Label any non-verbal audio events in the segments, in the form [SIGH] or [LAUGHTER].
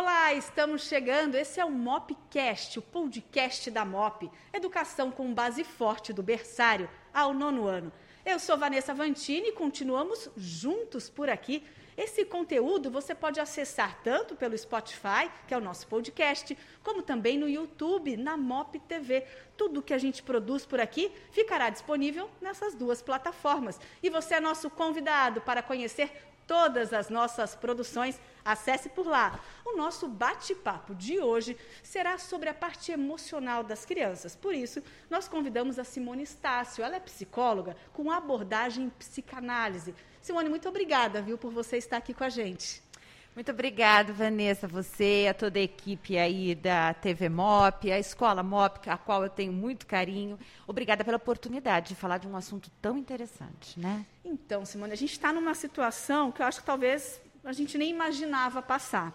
Olá, estamos chegando. Esse é o Mopcast, o podcast da Mop. Educação com base forte do berçário ao nono ano. Eu sou Vanessa Vantini e continuamos juntos por aqui. Esse conteúdo você pode acessar tanto pelo Spotify, que é o nosso podcast, como também no YouTube, na Mop TV. Tudo que a gente produz por aqui ficará disponível nessas duas plataformas. E você é nosso convidado para conhecer todas as nossas produções, acesse por lá. O nosso bate-papo de hoje será sobre a parte emocional das crianças. Por isso, nós convidamos a Simone Estácio. Ela é psicóloga com abordagem psicanálise. Simone, muito obrigada, viu, por você estar aqui com a gente. Muito obrigada, Vanessa, você, a toda a equipe aí da TV MOP, a Escola MOP, a qual eu tenho muito carinho. Obrigada pela oportunidade de falar de um assunto tão interessante, né? Então, Simone, a gente está numa situação que eu acho que talvez a gente nem imaginava passar.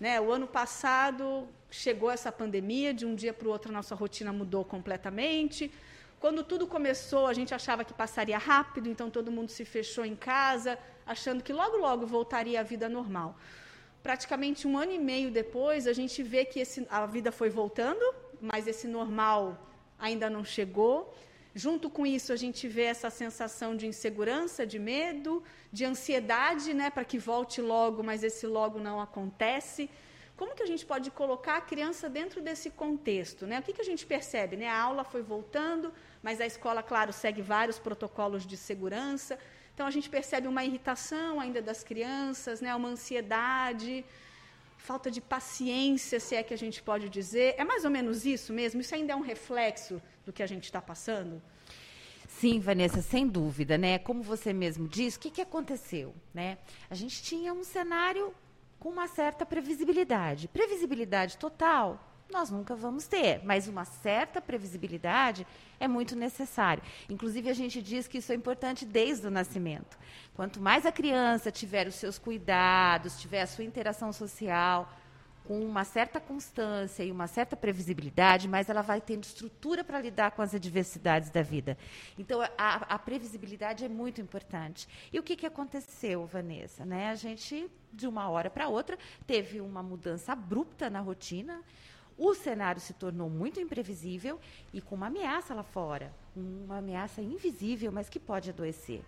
Né? O ano passado chegou essa pandemia, de um dia para o outro a nossa rotina mudou completamente. Quando tudo começou, a gente achava que passaria rápido, então todo mundo se fechou em casa, achando que logo, logo voltaria à vida normal. Praticamente um ano e meio depois, a gente vê que esse, a vida foi voltando, mas esse normal ainda não chegou. Junto com isso, a gente vê essa sensação de insegurança, de medo, de ansiedade, né, para que volte logo, mas esse logo não acontece. Como que a gente pode colocar a criança dentro desse contexto? Né? O que, que a gente percebe? Né? A aula foi voltando, mas a escola, claro, segue vários protocolos de segurança. Então a gente percebe uma irritação ainda das crianças, né, uma ansiedade, falta de paciência, se é que a gente pode dizer. É mais ou menos isso mesmo? Isso ainda é um reflexo do que a gente está passando? Sim, Vanessa, sem dúvida, né? Como você mesmo disse, o que, que aconteceu, né? A gente tinha um cenário com uma certa previsibilidade. Previsibilidade total, nós nunca vamos ter, mas uma certa previsibilidade é muito necessária. Inclusive, a gente diz que isso é importante desde o nascimento. Quanto mais a criança tiver os seus cuidados, tiver a sua interação social com uma certa constância e uma certa previsibilidade, mais ela vai tendo estrutura para lidar com as adversidades da vida. Então, a, a previsibilidade é muito importante. E o que, que aconteceu, Vanessa? Né? A gente, de uma hora para outra, teve uma mudança abrupta na rotina o cenário se tornou muito imprevisível e com uma ameaça lá fora, uma ameaça invisível, mas que pode adoecer.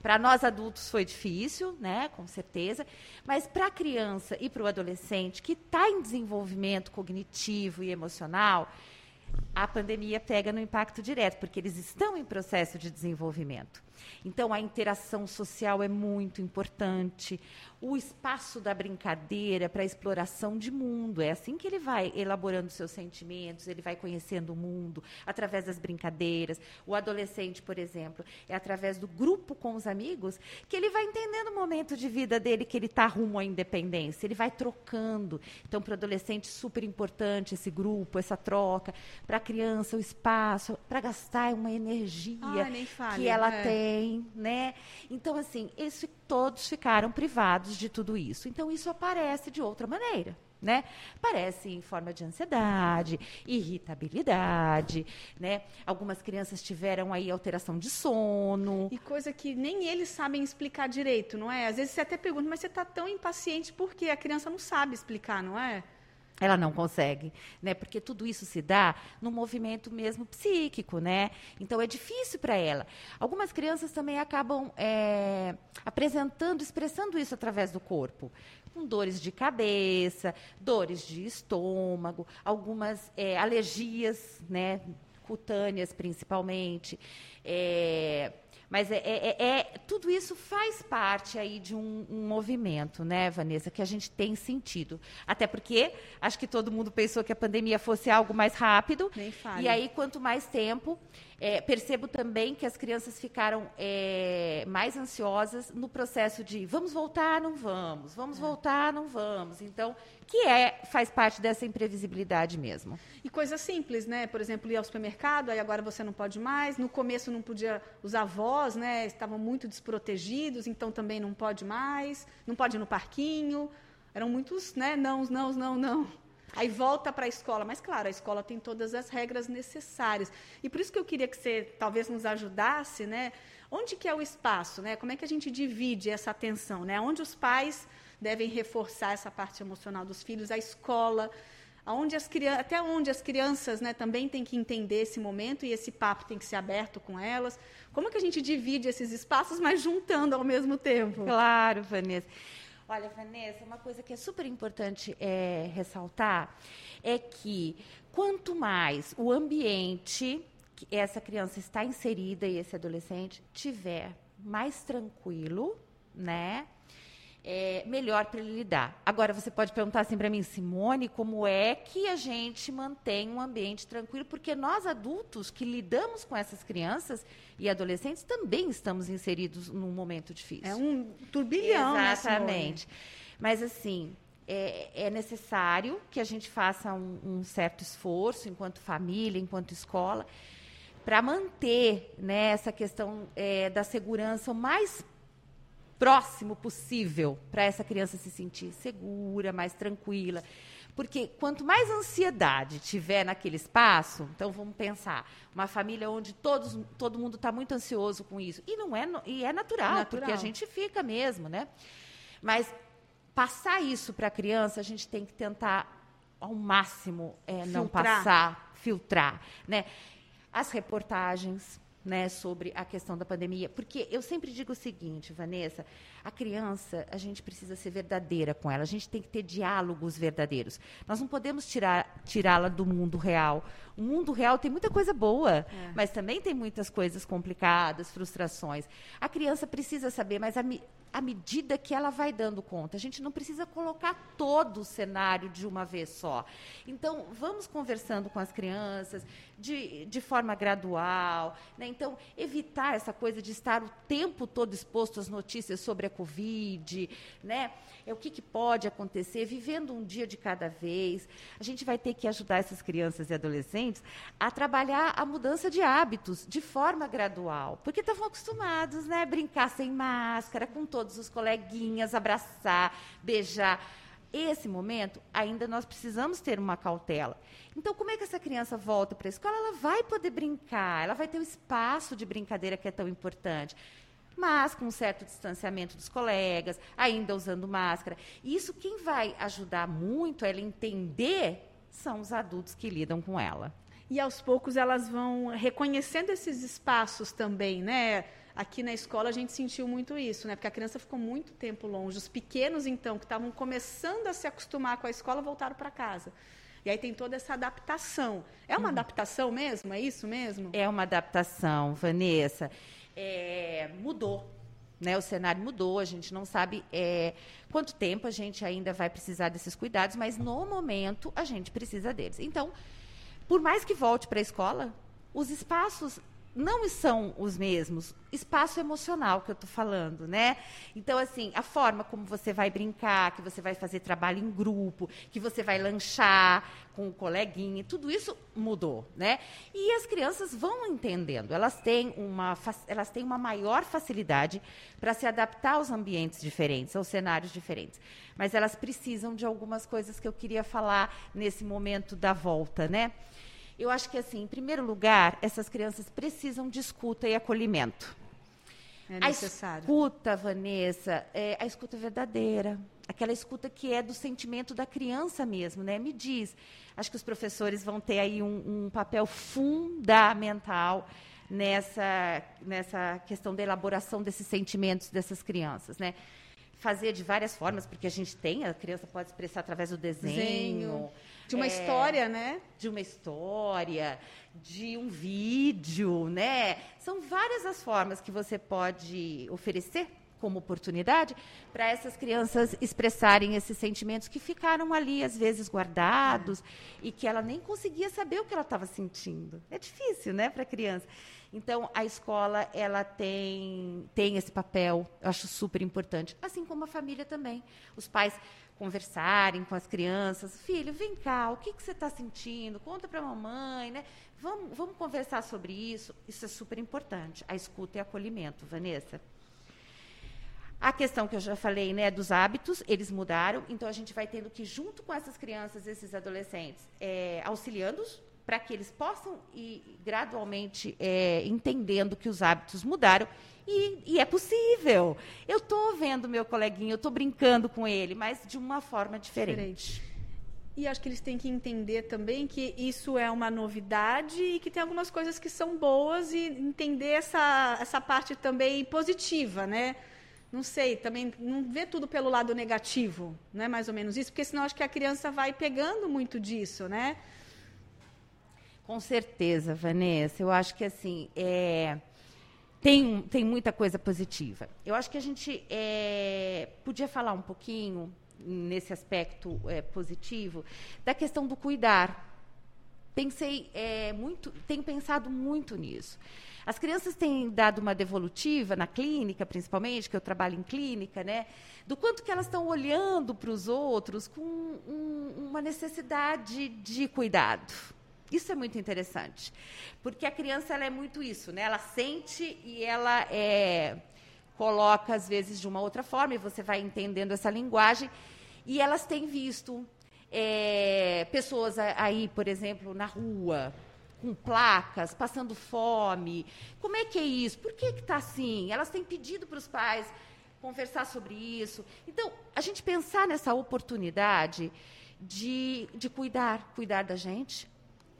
Para nós adultos foi difícil, né, com certeza, mas para a criança e para o adolescente que está em desenvolvimento cognitivo e emocional, a pandemia pega no impacto direto, porque eles estão em processo de desenvolvimento. Então, a interação social é muito importante. O espaço da brincadeira para exploração de mundo. É assim que ele vai elaborando seus sentimentos, ele vai conhecendo o mundo através das brincadeiras. O adolescente, por exemplo, é através do grupo com os amigos que ele vai entendendo o momento de vida dele que ele está rumo à independência. Ele vai trocando. Então, para o adolescente, super importante esse grupo, essa troca. Para a criança, o espaço, para gastar uma energia ah, que ela é. tem né? Então, assim, todos ficaram privados de tudo isso. Então, isso aparece de outra maneira. Né? Aparece em forma de ansiedade, irritabilidade, né? Algumas crianças tiveram aí alteração de sono. E coisa que nem eles sabem explicar direito, não é? Às vezes você até pergunta, mas você está tão impaciente porque a criança não sabe explicar, não é? Ela não consegue, né? Porque tudo isso se dá no movimento mesmo psíquico, né? Então é difícil para ela. Algumas crianças também acabam é, apresentando, expressando isso através do corpo, com dores de cabeça, dores de estômago, algumas é, alergias, né? Cutâneas, principalmente. É, mas é, é, é, é, tudo isso faz parte aí de um, um, movimento, né, Vanessa, que a gente tem sentido. Até porque acho que todo mundo pensou que a pandemia fosse algo mais rápido. Nem E aí, quanto mais tempo, é, percebo também que as crianças ficaram é, mais ansiosas no processo de vamos voltar, não vamos, vamos é. voltar, não vamos. Então, que é faz parte dessa imprevisibilidade mesmo. E coisa simples, né? Por exemplo, ir ao supermercado, aí agora você não pode mais. No começo não podia, os avós, né? Estavam muito desprotegidos, então também não pode mais. Não pode ir no parquinho. Eram muitos, né? Não, não, não, não. Aí volta para a escola, mas claro, a escola tem todas as regras necessárias. E por isso que eu queria que você talvez nos ajudasse, né? onde que é o espaço, né? Como é que a gente divide essa atenção, né? Onde os pais devem reforçar essa parte emocional dos filhos, a escola, aonde as até onde as crianças né, também têm que entender esse momento e esse papo tem que ser aberto com elas. Como que a gente divide esses espaços, mas juntando ao mesmo tempo? Claro, Vanessa. Olha, Vanessa, uma coisa que é super importante é, ressaltar é que quanto mais o ambiente que essa criança está inserida e esse adolescente tiver mais tranquilo, né? É, melhor para ele lidar. Agora, você pode perguntar assim para mim, Simone, como é que a gente mantém um ambiente tranquilo? Porque nós, adultos, que lidamos com essas crianças e adolescentes, também estamos inseridos num momento difícil. É um turbilhão, né, Exatamente. Né, Mas, assim, é, é, necessário que a gente faça um, um certo esforço, enquanto família, enquanto escola, para manter né, essa questão é, da segurança o mais próximo possível para essa criança se sentir segura, mais tranquila. Porque quanto mais ansiedade tiver naquele espaço, então vamos pensar, uma família onde todos, todo mundo está muito ansioso com isso. E não é, e é natural, natural, porque a gente fica mesmo, né? Mas passar isso para a criança, a gente tem que tentar ao máximo é, não passar, filtrar, né? As reportagens, né, sobre a questão da pandemia. Porque eu sempre digo o seguinte, Vanessa, a criança, a gente precisa ser verdadeira com ela, a gente tem que ter diálogos verdadeiros. Nós não podemos tirar, tirá-la do mundo real. O mundo real tem muita coisa boa, é. mas também tem muitas coisas complicadas, frustrações. A criança precisa saber, mas a, à medida que ela vai dando conta. A gente não precisa colocar todo o cenário de uma vez só. Então, vamos conversando com as crianças de, de forma gradual. Né? Então, evitar essa coisa de estar o tempo todo exposto às notícias sobre a Covid, né? É o que, que pode acontecer, vivendo um dia de cada vez. A gente vai ter que ajudar essas crianças e adolescentes a trabalhar a mudança de hábitos de forma gradual, porque estavam acostumados, né? Brincar sem máscara, com todos os coleguinhas, abraçar, beijar esse momento, ainda nós precisamos ter uma cautela. Então, como é que essa criança volta para a escola? Ela vai poder brincar, ela vai ter o espaço de brincadeira que é tão importante mas com um certo distanciamento dos colegas, ainda usando máscara. Isso quem vai ajudar muito ela entender são os adultos que lidam com ela. E aos poucos elas vão reconhecendo esses espaços também, né? Aqui na escola a gente sentiu muito isso, né? Porque a criança ficou muito tempo longe. Os pequenos, então, que estavam começando a se acostumar com a escola, voltaram para casa. E aí tem toda essa adaptação. É uma hum. adaptação mesmo? É isso mesmo? É uma adaptação, Vanessa é, mudou. Né, o cenário mudou, a gente não sabe é, quanto tempo a gente ainda vai precisar desses cuidados, mas no momento a gente precisa deles. Então, por mais que volte para a escola, os espaços não são os mesmos. Espaço emocional que eu estou falando, né? Então, assim, a forma como você vai brincar, que você vai fazer trabalho em grupo, que você vai lanchar com o coleguinha, tudo isso mudou, né? E as crianças vão entendendo. Elas têm uma, elas têm uma maior facilidade para se adaptar aos ambientes diferentes, aos cenários diferentes. Mas elas precisam de algumas coisas que eu queria falar nesse momento da volta, né? Eu acho que, assim, em primeiro lugar, essas crianças precisam de escuta e acolhimento. É necessário. A escuta, Vanessa, é a escuta verdadeira. Aquela escuta que é do sentimento da criança mesmo, né? Me diz. Acho que os professores vão ter aí um, um papel fundamental nessa, nessa questão da elaboração desses sentimentos dessas crianças, né? Fazer de várias formas, porque a gente tem, a criança pode expressar através do desenho. desenho de uma é, história, né? De uma história, de um vídeo, né? São várias as formas que você pode oferecer como oportunidade para essas crianças expressarem esses sentimentos que ficaram ali, às vezes, guardados é. e que ela nem conseguia saber o que ela estava sentindo. É difícil, né, para a criança. Então, a escola, ela tem, tem esse papel, eu acho super importante, assim como a família também. Os pais conversarem com as crianças. Filho, vem cá, o que, que você está sentindo? Conta para a mamãe, né? Vamos, vamos conversar sobre isso. Isso é super importante. A escuta e acolhimento, Vanessa. A questão que eu já falei, né, dos hábitos, eles mudaram, então a gente vai tendo que, junto com essas crianças, esses adolescentes, é, auxiliando-os para que eles possam ir gradualmente é, entendendo que os hábitos mudaram. E, e é possível. Eu estou vendo meu coleguinha, eu estou brincando com ele, mas de uma forma diferente. diferente. E acho que eles têm que entender também que isso é uma novidade e que tem algumas coisas que são boas e entender essa, essa parte também positiva, né? Não sei, também não ver tudo pelo lado negativo, não é mais ou menos isso? Porque senão acho que a criança vai pegando muito disso, né? Com certeza, Vanessa. Eu acho que assim é, tem, tem muita coisa positiva. Eu acho que a gente é, podia falar um pouquinho nesse aspecto é, positivo da questão do cuidar. Pensei é, muito, tenho pensado muito nisso. As crianças têm dado uma devolutiva na clínica, principalmente, que eu trabalho em clínica, né? Do quanto que elas estão olhando para os outros com um, uma necessidade de cuidado. Isso é muito interessante, porque a criança ela é muito isso, né? Ela sente e ela é, coloca às vezes de uma outra forma e você vai entendendo essa linguagem. E elas têm visto é, pessoas aí, por exemplo, na rua, com placas, passando fome. Como é que é isso? Por que está assim? Elas têm pedido para os pais conversar sobre isso. Então, a gente pensar nessa oportunidade de, de cuidar, cuidar da gente,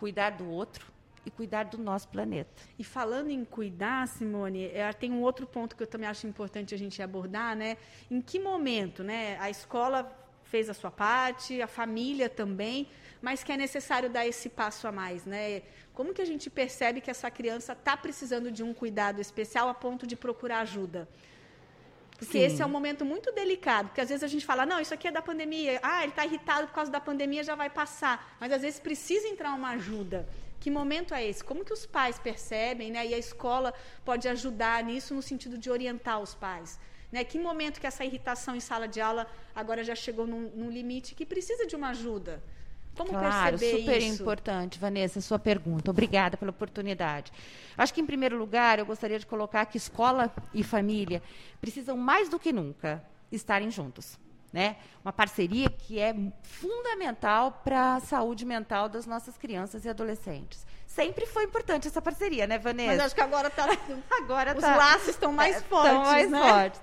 cuidar do outro e cuidar do nosso planeta. E falando em cuidar, Simone, é, tem um outro ponto que eu também acho importante a gente abordar, né? Em que momento, né? A escola fez a sua parte, a família também, mas que é necessário dar esse passo a mais, né? Como que a gente percebe que essa criança está precisando de um cuidado especial a ponto de procurar ajuda? Porque Sim. esse é um momento muito delicado, porque às vezes a gente fala, não, isso aqui é da pandemia, ah, ele está irritado por causa da pandemia, já vai passar. Mas às vezes precisa entrar uma ajuda. Que momento é esse? Como que os pais percebem, né? E a escola pode ajudar nisso no sentido de orientar os pais. Né? Que momento que essa irritação em sala de aula agora já chegou num, num limite que precisa de uma ajuda? Como claro, perceber super isso? importante, Vanessa, sua pergunta. Obrigada pela oportunidade. Acho que, em primeiro lugar, eu gostaria de colocar que escola e família precisam mais do que nunca estarem juntos. Né? Uma parceria que é fundamental para a saúde mental das nossas crianças e adolescentes. Sempre foi importante essa parceria, né, Vanessa? Mas acho que agora está. [LAUGHS] agora Os tá, laços estão mais fortes. Estão mais né? fortes.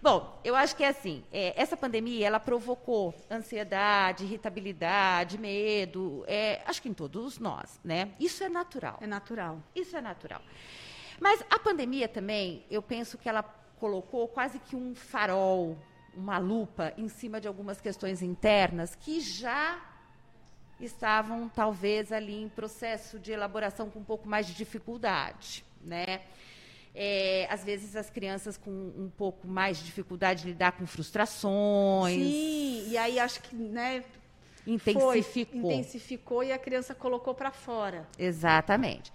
Bom, eu acho que é assim, é, essa pandemia, ela provocou ansiedade, irritabilidade, medo, é, acho que em todos nós, né? Isso é natural. É natural. Isso é natural. Mas a pandemia também, eu penso que ela colocou quase que um farol, uma lupa em cima de algumas questões internas que já estavam talvez ali em processo de elaboração com um pouco mais de dificuldade, né? É, às vezes as crianças com um pouco mais de dificuldade de lidar com frustrações. Sim, e aí acho que, né, intensificou. Foi, intensificou e a criança colocou para fora. Exatamente.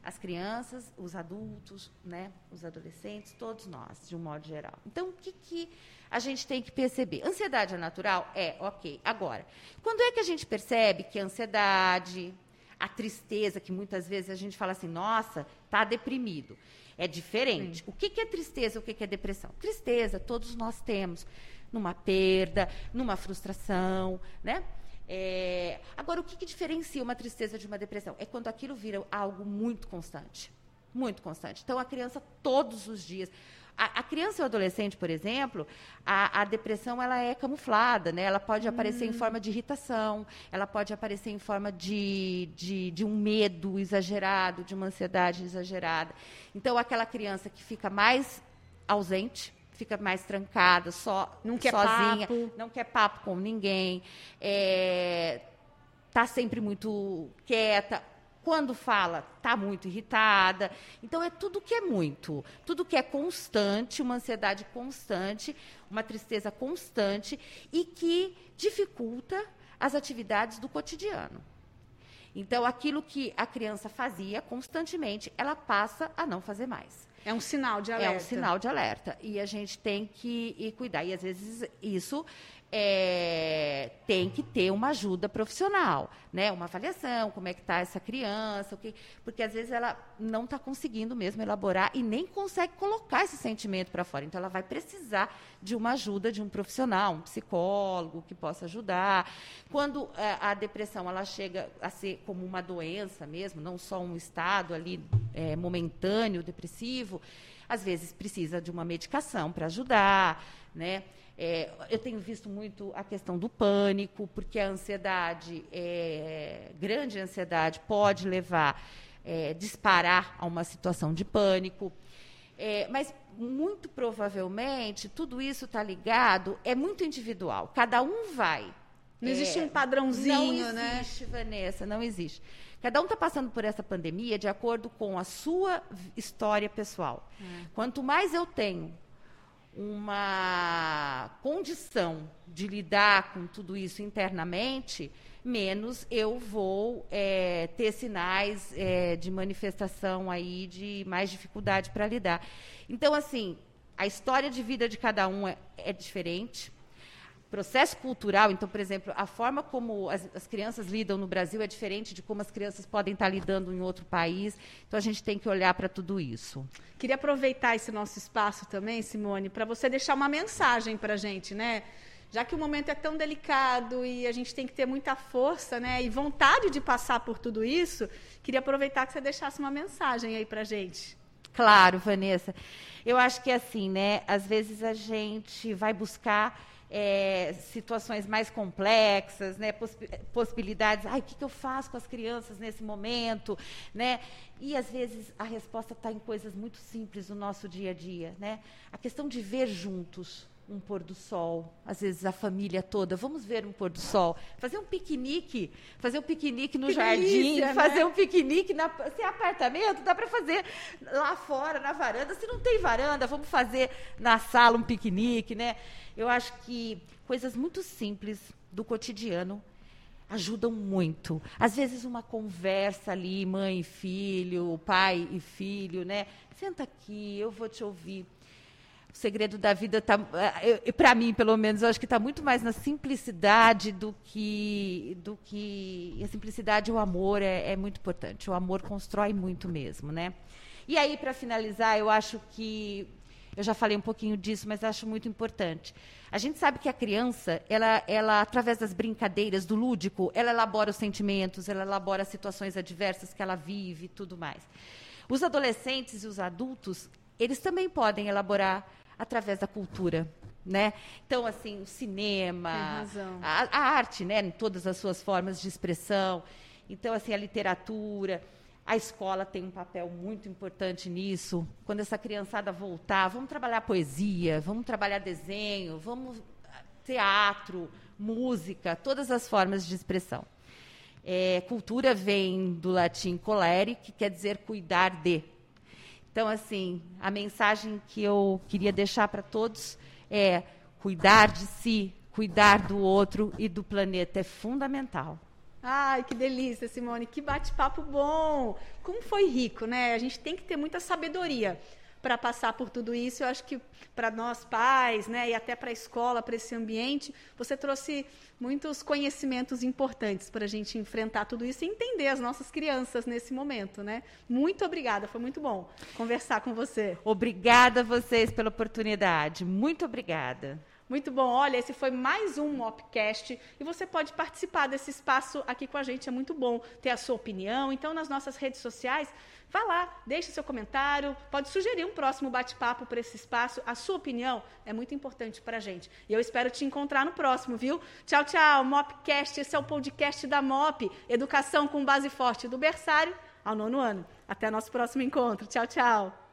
As crianças, os adultos, né, os adolescentes, todos nós, de um modo geral. Então, o que, que a gente tem que perceber? Ansiedade é natural? É, ok. Agora, quando é que a gente percebe que a ansiedade, a tristeza, que muitas vezes a gente fala assim, nossa, está deprimido. É diferente. Sim. O que, que é tristeza? O que, que é depressão? Tristeza, todos nós temos. Numa perda, numa frustração, né? É... Agora, o que, que diferencia uma tristeza de uma depressão? É quando aquilo vira algo muito constante. Muito constante. Então, a criança, todos os dias. A, a, criança e o adolescente, por exemplo, a, a, depressão ela é camuflada, né? Ela pode aparecer em hum. forma de irritação, ela pode aparecer em forma de, de, de, um medo exagerado, de uma ansiedade exagerada. Então, aquela criança que fica mais ausente, fica mais trancada, só não quer sozinha, papo. não quer papo com ninguém, está é, tá sempre muito quieta quando fala, está muito irritada. Então, é tudo que é muito. Tudo que é constante, uma ansiedade constante, uma tristeza constante e que dificulta as atividades do cotidiano. Então, aquilo que a criança fazia constantemente, ela passa a não fazer mais. É um sinal de alerta. É um sinal de alerta. E a gente tem que cuidar. E, às vezes, isso é, tem que ter uma ajuda profissional, né? Uma avaliação, como é que está essa criança, que, porque às vezes ela não está conseguindo mesmo elaborar e nem consegue colocar esse sentimento para fora. Então ela vai precisar de uma ajuda de um profissional, um psicólogo que possa ajudar. Quando é, a depressão ela chega a ser como uma doença mesmo, não só um estado ali é, momentâneo depressivo, às vezes precisa de uma medicação para ajudar, né? É, eu tenho visto muito a questão do pânico, porque a ansiedade, é, grande ansiedade, pode levar, é, disparar a uma situação de pânico. É, mas, muito provavelmente, tudo isso está ligado, é muito individual. Cada um vai. Não existe um padrãozinho, não né? Não existe, Vanessa, não existe. Cada um está passando por essa pandemia de acordo com a sua história pessoal. Hum. Quanto mais eu tenho uma condição de lidar com tudo isso internamente, menos eu vou é, ter sinais é, de manifestação aí de mais dificuldade para lidar. Então, assim, a história de vida de cada um é, é diferente processo cultural, então, por exemplo, a forma como as, as, crianças lidam no Brasil é diferente de como as crianças podem estar lidando em outro país. Então, a gente tem que olhar para tudo isso. Queria aproveitar esse nosso espaço também, Simone, para você deixar uma mensagem para a gente, né? Já que o momento é tão delicado e a gente tem que ter muita força, né, e vontade de passar por tudo isso, queria aproveitar que você deixasse uma mensagem aí para a gente. Claro, Vanessa. Eu acho que assim, né? Às vezes a gente vai buscar é, situações mais complexas, né, possibilidades. Ai, o que, que eu faço com as crianças nesse momento, né? E às vezes a resposta está em coisas muito simples do nosso dia a dia, né? A questão de ver juntos um pôr do sol, às vezes a família toda, vamos ver um pôr do sol, fazer um piquenique, fazer um piquenique no que jardim, delícia, né? fazer né? um piquenique na, se é apartamento, dá para fazer lá fora na varanda, se não tem varanda, vamos fazer na sala um piquenique, né? Eu acho que coisas muito simples do cotidiano ajudam muito. Às vezes uma conversa ali, mãe e filho, pai e filho, né? Senta aqui, eu vou te ouvir o segredo da vida está, eh, para mim, pelo menos, eu acho que está muito mais na simplicidade do que, do que a simplicidade, o amor é, é muito importante. O amor constrói muito mesmo, né? E aí, para finalizar, eu acho que eu já falei um pouquinho disso, mas acho muito importante. A gente sabe que a criança, ela, ela, através das brincadeiras, do lúdico, ela elabora os sentimentos, ela elabora as situações adversas que ela vive e tudo mais. Os adolescentes e os adultos, eles também podem elaborar através da cultura. Né? Então, assim, o cinema, a, a, arte, né, em todas as suas formas de expressão. Então, assim, a literatura, a escola tem um papel muito importante nisso. Quando essa criançada voltar, vamos trabalhar poesia, vamos trabalhar desenho, vamos teatro, música, todas as formas de expressão. É, cultura vem do latim colere, que quer dizer cuidar de. Então, assim, a mensagem que eu queria deixar para todos é cuidar de si, cuidar do outro e do planeta é fundamental. Ai, que delícia, Simone, que bate-papo bom. Como foi rico, né? A gente tem que ter muita sabedoria para passar por tudo isso. Eu acho que para nós pais, né, e até para a escola, para esse ambiente, você trouxe muitos conhecimentos importantes para a gente enfrentar tudo isso e entender as nossas crianças nesse momento, né? Muito obrigada, foi muito bom conversar com você. Obrigada a vocês pela oportunidade. Muito obrigada. Muito bom. Olha, esse foi mais um Mopcast e você pode participar desse espaço aqui com a gente. É muito bom ter a sua opinião. Então, nas nossas redes sociais, Vá lá, deixe seu comentário, pode sugerir um próximo bate-papo para esse espaço. A sua opinião é muito importante para a gente. E eu espero te encontrar no próximo, viu? Tchau, tchau. Mopcast, esse é o podcast da Mop, Educação com Base Forte do berçário ao nono ano. Até nosso próximo encontro. Tchau, tchau.